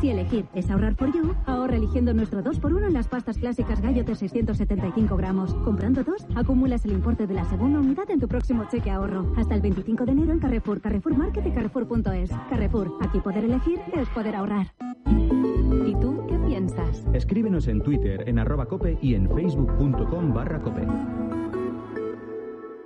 Si elegir es ahorrar por you, ahorra eligiendo nuestro 2x1 en las pastas clásicas Gallo de 675 gramos. Comprando dos, acumulas el importe de la segunda unidad en tu próximo cheque ahorro. Hasta el 25 de enero en Carrefour, Carrefour Market y Carrefour.es. Carrefour, aquí poder elegir es poder ahorrar. ¿Y tú qué piensas? Escríbenos en Twitter, en arroba cope y en facebook.com barra cope.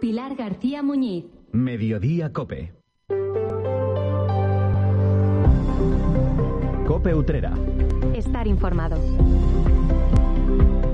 Pilar García Muñiz. Mediodía Cope. Cope Utrera. Estar informado.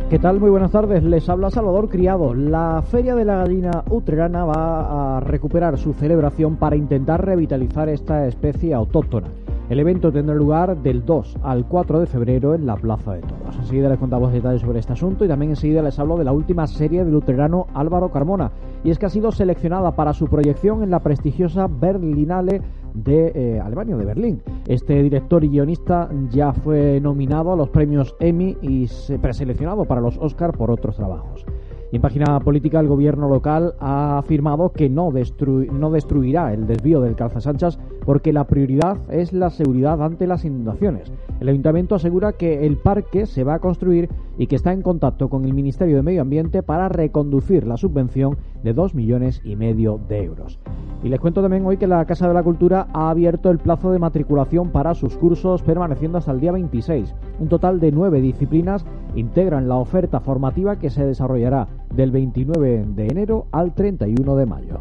¿Qué tal? Muy buenas tardes. Les habla Salvador Criado. La Feria de la Gallina Utrerana va a recuperar su celebración para intentar revitalizar esta especie autóctona. El evento tendrá lugar del 2 al 4 de febrero en la Plaza de Toros. Enseguida les contamos detalles sobre este asunto y también enseguida les hablo de la última serie del luterano Álvaro Carmona. Y es que ha sido seleccionada para su proyección en la prestigiosa Berlinale de eh, Alemania, de Berlín. Este director y guionista ya fue nominado a los premios Emmy y preseleccionado para los Oscar por otros trabajos. En página política, el gobierno local ha afirmado que no, no destruirá el desvío del Calzasanchas porque la prioridad es la seguridad ante las inundaciones. El ayuntamiento asegura que el parque se va a construir y que está en contacto con el Ministerio de Medio Ambiente para reconducir la subvención de 2 millones y medio de euros. Y les cuento también hoy que la Casa de la Cultura ha abierto el plazo de matriculación para sus cursos permaneciendo hasta el día 26. Un total de nueve disciplinas integran la oferta formativa que se desarrollará del 29 de enero al 31 de mayo.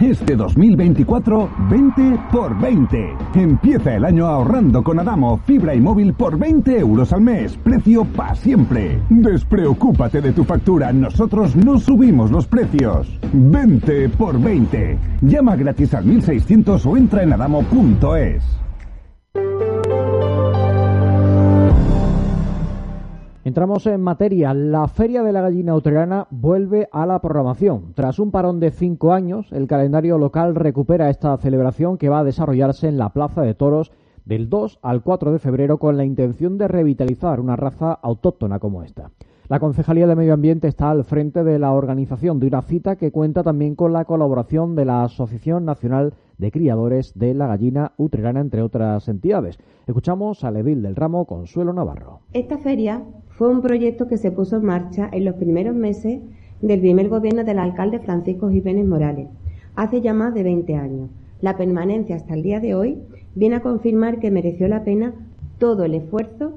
Este 2024, 20 por 20. Empieza el año ahorrando con Adamo, fibra y móvil por 20 euros al mes. Precio para siempre. Despreocúpate de tu factura, nosotros no subimos los precios. 20 por 20. Llama gratis al 1600 o entra en adamo.es. Entramos en materia. La Feria de la Gallina Utrerana vuelve a la programación. Tras un parón de cinco años, el calendario local recupera esta celebración que va a desarrollarse en la Plaza de Toros del 2 al 4 de febrero con la intención de revitalizar una raza autóctona como esta. La Concejalía de Medio Ambiente está al frente de la organización de una cita que cuenta también con la colaboración de la Asociación Nacional de Criadores de la Gallina Utrerana, entre otras entidades. Escuchamos a Levil del Ramo Consuelo Navarro. Esta feria fue un proyecto que se puso en marcha en los primeros meses del primer gobierno del alcalde Francisco Jiménez Morales, hace ya más de 20 años. La permanencia hasta el día de hoy viene a confirmar que mereció la pena todo el esfuerzo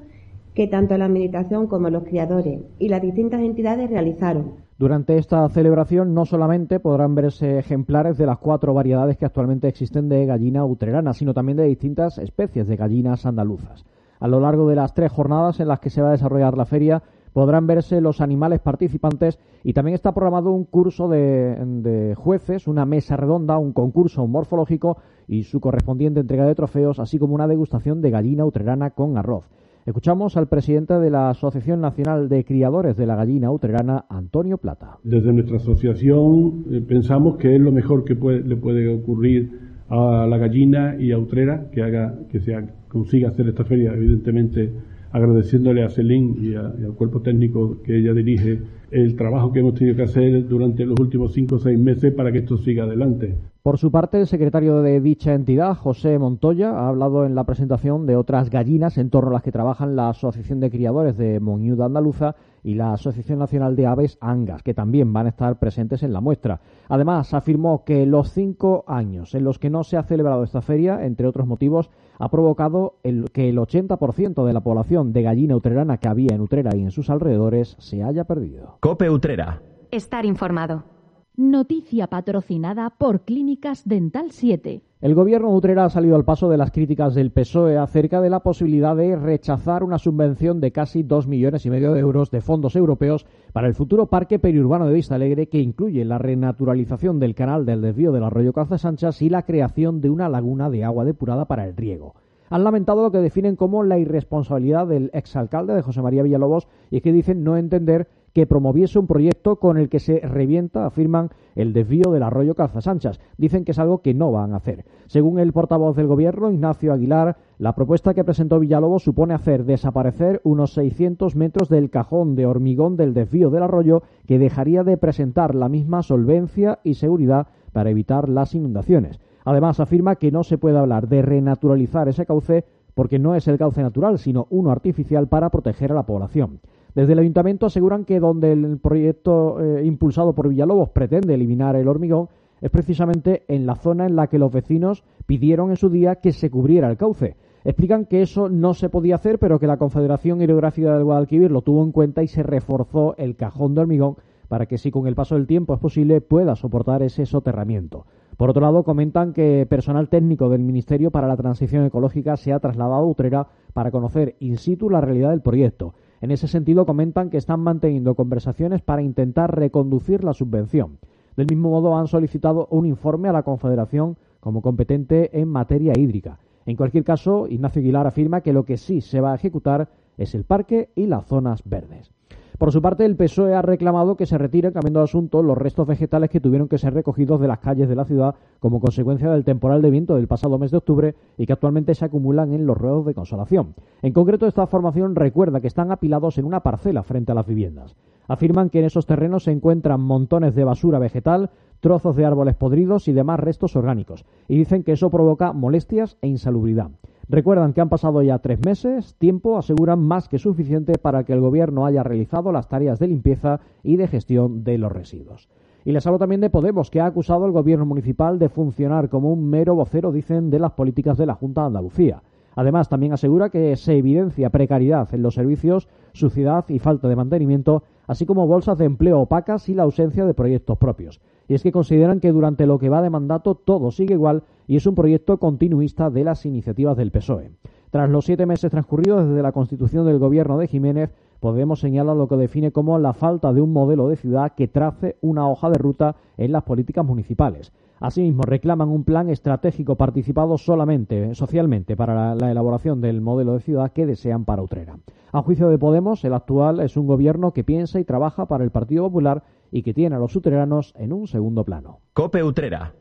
que tanto la Administración como los criadores y las distintas entidades realizaron. Durante esta celebración no solamente podrán verse ejemplares de las cuatro variedades que actualmente existen de gallina utrerana, sino también de distintas especies de gallinas andaluzas. A lo largo de las tres jornadas en las que se va a desarrollar la feria, podrán verse los animales participantes y también está programado un curso de, de, jueces, una mesa redonda, un concurso morfológico y su correspondiente entrega de trofeos, así como una degustación de gallina utrerana con arroz. Escuchamos al presidente de la Asociación Nacional de Criadores de la Gallina Utrerana, Antonio Plata. Desde nuestra asociación eh, pensamos que es lo mejor que le puede ocurrir a la gallina y a Utrera que haga que se consiga hacer esta feria, evidentemente agradeciéndole a Celín y, al cuerpo técnico que ella dirige el trabajo que hemos tenido que hacer durante los últimos cinco o seis meses para que esto siga adelante. Por su parte, el secretario de dicha entidad, José Montoya, ha hablado en la presentación de otras gallinas en torno a las que trabajan la Asociación de Criadores de Moñuda Andaluza y la Asociación Nacional de Aves Angas, que también van a estar presentes en la muestra. Además, afirmó que los cinco años en los que no se ha celebrado esta feria, entre otros motivos, ha provocado el, que el 80% de la población de gallina utrerana que había en Utrera y en sus alrededores se haya perdido. Cope Utrera. Estar informado. Noticia patrocinada por Clínicas Dental 7. El gobierno de Utrera ha salido al paso de las críticas del PSOE acerca de la posibilidad de rechazar una subvención de casi dos millones y medio de euros de fondos europeos para el futuro parque periurbano de Vista Alegre que incluye la renaturalización del canal del desvío del arroyo Sanchas y la creación de una laguna de agua depurada para el riego han lamentado lo que definen como la irresponsabilidad del exalcalde de José María Villalobos y que dicen no entender que promoviese un proyecto con el que se revienta, afirman, el desvío del arroyo Calzasanchas. Dicen que es algo que no van a hacer. Según el portavoz del Gobierno, Ignacio Aguilar, la propuesta que presentó Villalobos supone hacer desaparecer unos 600 metros del cajón de hormigón del desvío del arroyo que dejaría de presentar la misma solvencia y seguridad para evitar las inundaciones. Además, afirma que no se puede hablar de renaturalizar ese cauce porque no es el cauce natural, sino uno artificial para proteger a la población. Desde el ayuntamiento aseguran que donde el proyecto eh, impulsado por Villalobos pretende eliminar el hormigón es precisamente en la zona en la que los vecinos pidieron en su día que se cubriera el cauce. Explican que eso no se podía hacer, pero que la Confederación Hidrográfica del Guadalquivir lo tuvo en cuenta y se reforzó el cajón de hormigón para que si con el paso del tiempo es posible pueda soportar ese soterramiento. Por otro lado, comentan que personal técnico del Ministerio para la Transición Ecológica se ha trasladado a Utrera para conocer in situ la realidad del proyecto. En ese sentido, comentan que están manteniendo conversaciones para intentar reconducir la subvención. Del mismo modo, han solicitado un informe a la Confederación como competente en materia hídrica. En cualquier caso, Ignacio Aguilar afirma que lo que sí se va a ejecutar es el parque y las zonas verdes. Por su parte, el PSOE ha reclamado que se retiren, cambiando de asunto, los restos vegetales que tuvieron que ser recogidos de las calles de la ciudad como consecuencia del temporal de viento del pasado mes de octubre y que actualmente se acumulan en los ruedos de consolación. En concreto, esta formación recuerda que están apilados en una parcela frente a las viviendas. Afirman que en esos terrenos se encuentran montones de basura vegetal, trozos de árboles podridos y demás restos orgánicos, y dicen que eso provoca molestias e insalubridad. Recuerdan que han pasado ya tres meses, tiempo aseguran más que suficiente para que el Gobierno haya realizado las tareas de limpieza y de gestión de los residuos. Y les hablo también de Podemos, que ha acusado al Gobierno municipal de funcionar como un mero vocero, dicen, de las políticas de la Junta de Andalucía. Además, también asegura que se evidencia precariedad en los servicios, suciedad y falta de mantenimiento, así como bolsas de empleo opacas y la ausencia de proyectos propios y es que consideran que durante lo que va de mandato todo sigue igual y es un proyecto continuista de las iniciativas del PSOE. Tras los siete meses transcurridos desde la constitución del gobierno de Jiménez, podemos señalar lo que define como la falta de un modelo de ciudad que trace una hoja de ruta en las políticas municipales. Asimismo, reclaman un plan estratégico participado solamente socialmente para la, elaboración del modelo de ciudad que desean para Utrera. A juicio de Podemos, el actual es un gobierno que piensa y trabaja para el Partido Popular y que tiene a los utreranos en un segundo plano. Cope Utrera.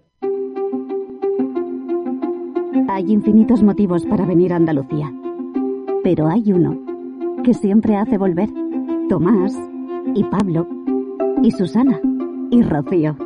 Hay infinitos motivos para venir a Andalucía, pero hay uno que siempre hace volver. Tomás y Pablo y Susana y Rocío.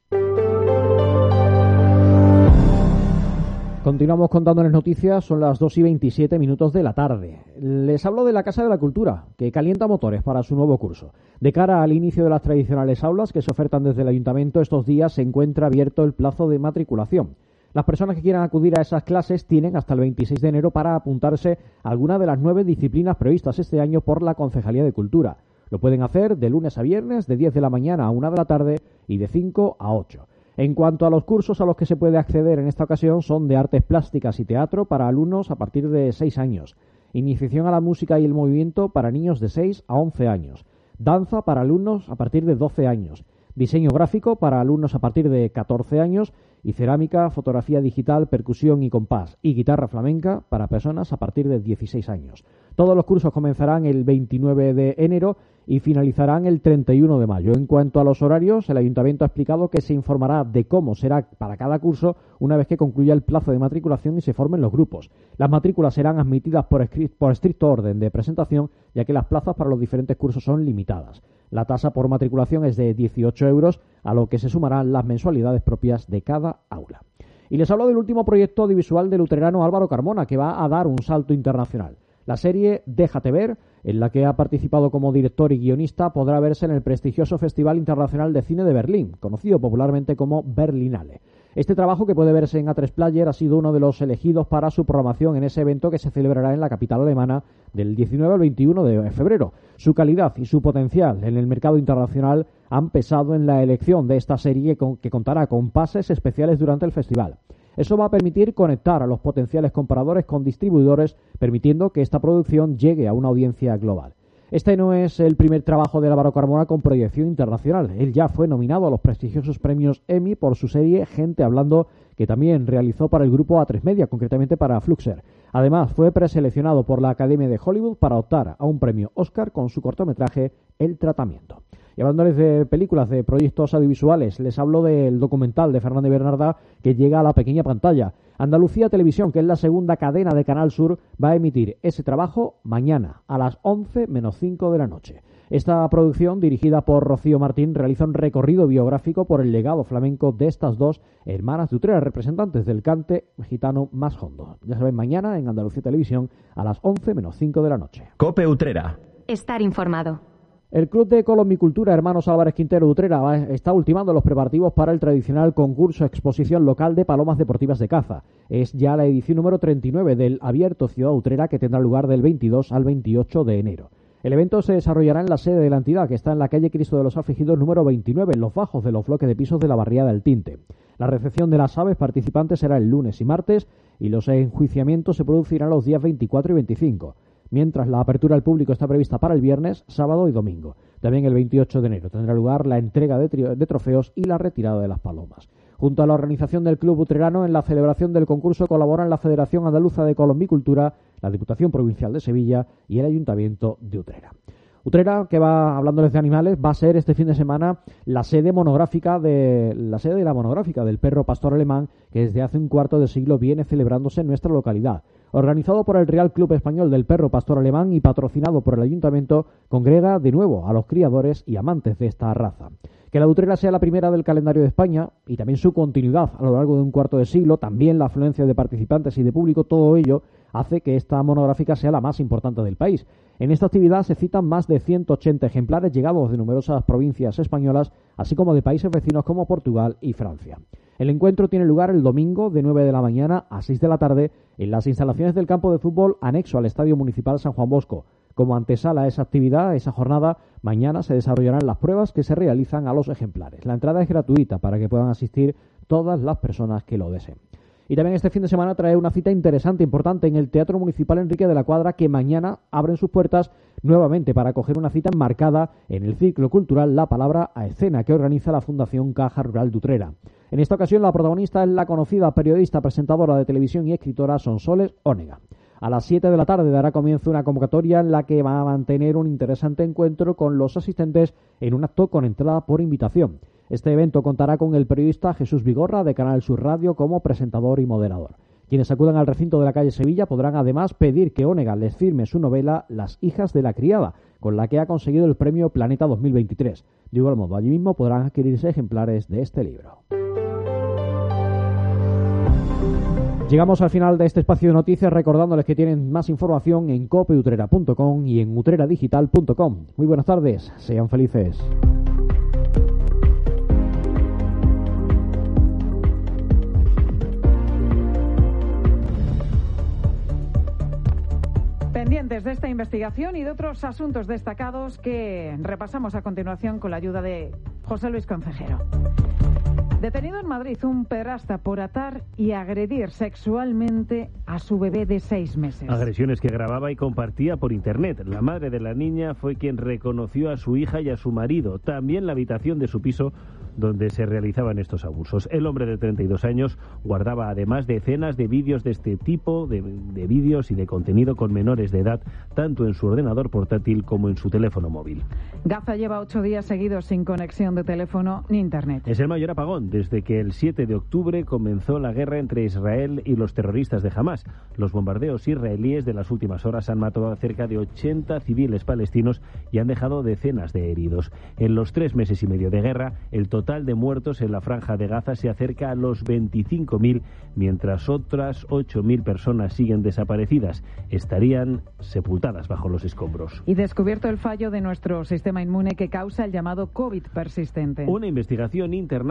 Continuamos contándoles noticias, son las 2 y 27 minutos de la tarde. Les hablo de la Casa de la Cultura, que calienta motores para su nuevo curso. De cara al inicio de las tradicionales aulas que se ofertan desde el Ayuntamiento, estos días se encuentra abierto el plazo de matriculación. Las personas que quieran acudir a esas clases tienen hasta el 26 de enero para apuntarse a alguna de las nueve disciplinas previstas este año por la Concejalía de Cultura. Lo pueden hacer de lunes a viernes, de 10 de la mañana a 1 de la tarde y de 5 a 8. En cuanto a los cursos a los que se puede acceder en esta ocasión son de artes plásticas y teatro para alumnos a partir de 6 años, iniciación a la música y el movimiento para niños de 6 a 11 años, danza para alumnos a partir de 12 años, diseño gráfico para alumnos a partir de 14 años y cerámica, fotografía digital, percusión y compás y guitarra flamenca para personas a partir de 16 años. Todos los cursos comenzarán el 29 de enero y finalizarán el 31 de mayo. En cuanto a los horarios, el ayuntamiento ha explicado que se informará de cómo será para cada curso una vez que concluya el plazo de matriculación y se formen los grupos. Las matrículas serán admitidas por, por estricto orden de presentación, ya que las plazas para los diferentes cursos son limitadas. La tasa por matriculación es de 18 euros, a lo que se sumarán las mensualidades propias de cada aula. Y les hablo del último proyecto audiovisual del luterano Álvaro Carmona, que va a dar un salto internacional. La serie Déjate ver, en la que ha participado como director y guionista, podrá verse en el prestigioso Festival Internacional de Cine de Berlín, conocido popularmente como Berlinale. Este trabajo, que puede verse en A3 Player, ha sido uno de los elegidos para su programación en ese evento que se celebrará en la capital alemana del 19 al 21 de febrero. Su calidad y su potencial en el mercado internacional han pesado en la elección de esta serie que contará con pases especiales durante el festival. Eso va a permitir conectar a los potenciales compradores con distribuidores, permitiendo que esta producción llegue a una audiencia global. Este no es el primer trabajo de Álvaro Carmona con proyección internacional. Él ya fue nominado a los prestigiosos premios Emmy por su serie Gente Hablando, que también realizó para el grupo A3 Media, concretamente para Fluxer. Además, fue preseleccionado por la Academia de Hollywood para optar a un premio Oscar con su cortometraje El Tratamiento. Y hablándoles de películas, de proyectos audiovisuales, les hablo del documental de Fernández Bernarda que llega a la pequeña pantalla. Andalucía Televisión, que es la segunda cadena de Canal Sur, va a emitir ese trabajo mañana a las 11 menos 5 de la noche. Esta producción, dirigida por Rocío Martín, realiza un recorrido biográfico por el legado flamenco de estas dos hermanas de Utrera, representantes del cante gitano más hondo. Ya saben, mañana en Andalucía Televisión a las 11 menos 5 de la noche. Cope Utrera. Estar informado. El Club de Colombicultura Hermanos Álvarez Quintero de Utrera está ultimando los preparativos para el tradicional concurso exposición local de palomas deportivas de caza. Es ya la edición número 39 del Abierto Ciudad Utrera que tendrá lugar del 22 al 28 de enero. El evento se desarrollará en la sede de la entidad, que está en la calle Cristo de los Afligidos número 29, en los bajos de los bloques de pisos de la barriada del Tinte. La recepción de las aves participantes será el lunes y martes y los enjuiciamientos se producirán los días 24 y 25 mientras la apertura al público está prevista para el viernes, sábado y domingo. También el 28 de enero tendrá lugar la entrega de, trofeos y la retirada de las palomas. Junto a la organización del Club Utrerano, en la celebración del concurso colaboran la Federación Andaluza de Colombicultura, la Diputación Provincial de Sevilla y el Ayuntamiento de Utrera. Utrera, que va hablándoles de animales, va a ser este fin de semana la sede monográfica de la sede de la monográfica del perro pastor alemán que desde hace un cuarto de siglo viene celebrándose en nuestra localidad. Organizado por el Real Club Español del Perro Pastor Alemán y patrocinado por el Ayuntamiento, congrega de nuevo a los criadores y amantes de esta raza. Que la Utrera sea la primera del calendario de España y también su continuidad a lo largo de un cuarto de siglo, también la afluencia de participantes y de público, todo ello hace que esta monográfica sea la más importante del país. En esta actividad se citan más de 180 ejemplares llegados de numerosas provincias españolas, así como de países vecinos como Portugal y Francia. El encuentro tiene lugar el domingo de 9 de la mañana a 6 de la tarde en las instalaciones del campo de fútbol anexo al Estadio Municipal San Juan Bosco. Como antesala a esa actividad, a esa jornada, mañana se desarrollarán las pruebas que se realizan a los ejemplares. La entrada es gratuita para que puedan asistir todas las personas que lo deseen. Y también este fin de semana trae una cita interesante, importante, en el Teatro Municipal Enrique de la Cuadra, que mañana abren sus puertas nuevamente para acoger una cita enmarcada en el ciclo cultural La Palabra a Escena, que organiza la Fundación Caja Rural Dutrera. En esta ocasión, la protagonista es la conocida periodista, presentadora de televisión y escritora Sonsoles Ónega. A las 7 de la tarde dará comienzo una convocatoria en la que va a mantener un interesante encuentro con los asistentes en un acto con entrada por invitación. Este evento contará con el periodista Jesús Vigorra de Canal Sur Radio como presentador y moderador. Quienes acudan al recinto de la calle Sevilla podrán además pedir que Onega les firme su novela Las hijas de la criada, con la que ha conseguido el premio Planeta 2023. De igual modo, allí mismo podrán adquirirse ejemplares de este libro. Llegamos al final de este espacio de noticias recordándoles que tienen más información en copeutrera.com y en utreradigital.com. Muy buenas tardes, sean felices. pendientes de esta investigación y de otros asuntos destacados que repasamos a continuación con la ayuda de José Luis Concejero. Detenido en Madrid un perasta por atar y agredir sexualmente a su bebé de seis meses. Agresiones que grababa y compartía por internet. La madre de la niña fue quien reconoció a su hija y a su marido. También la habitación de su piso donde se realizaban estos abusos. El hombre de 32 años guardaba además decenas de vídeos de este tipo, de, de vídeos y de contenido con menores de edad, tanto en su ordenador portátil como en su teléfono móvil. Gaza lleva ocho días seguidos sin conexión de teléfono ni internet. Es el mayor apagón desde que el 7 de octubre comenzó la guerra entre Israel y los terroristas de Hamas. Los bombardeos israelíes de las últimas horas han matado a cerca de 80 civiles palestinos y han dejado decenas de heridos. En los tres meses y medio de guerra, el total de muertos en la franja de Gaza se acerca a los 25.000, mientras otras 8.000 personas siguen desaparecidas. Estarían sepultadas bajo los escombros. Y descubierto el fallo de nuestro sistema inmune que causa el llamado COVID persistente. Una investigación interna